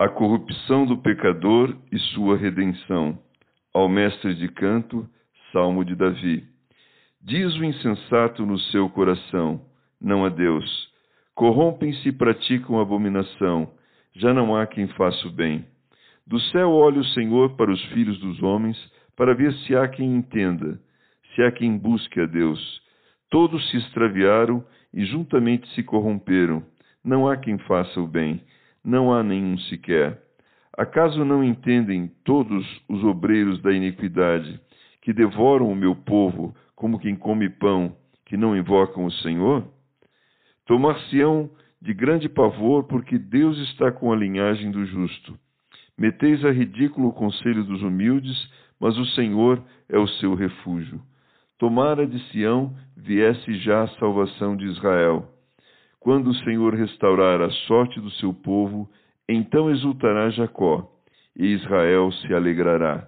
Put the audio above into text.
A corrupção do pecador e sua redenção. Ao mestre de canto, Salmo de Davi. Diz o insensato no seu coração: Não há Deus. Corrompem-se e praticam abominação. Já não há quem faça o bem. Do céu olha o Senhor para os filhos dos homens, para ver se há quem entenda, se há quem busque a Deus. Todos se extraviaram e juntamente se corromperam não há quem faça o bem, não há nenhum sequer. Acaso não entendem todos os obreiros da iniquidade, que devoram o meu povo como quem come pão, que não invocam o Senhor? Tomar-se-ão de grande pavor, porque Deus está com a linhagem do justo. Meteis a ridículo o conselho dos humildes, mas o Senhor é o seu refúgio. Tomara de Sião viesse já a salvação de Israel. Quando o Senhor restaurar a sorte do seu povo, então exultará Jacó, e Israel se alegrará.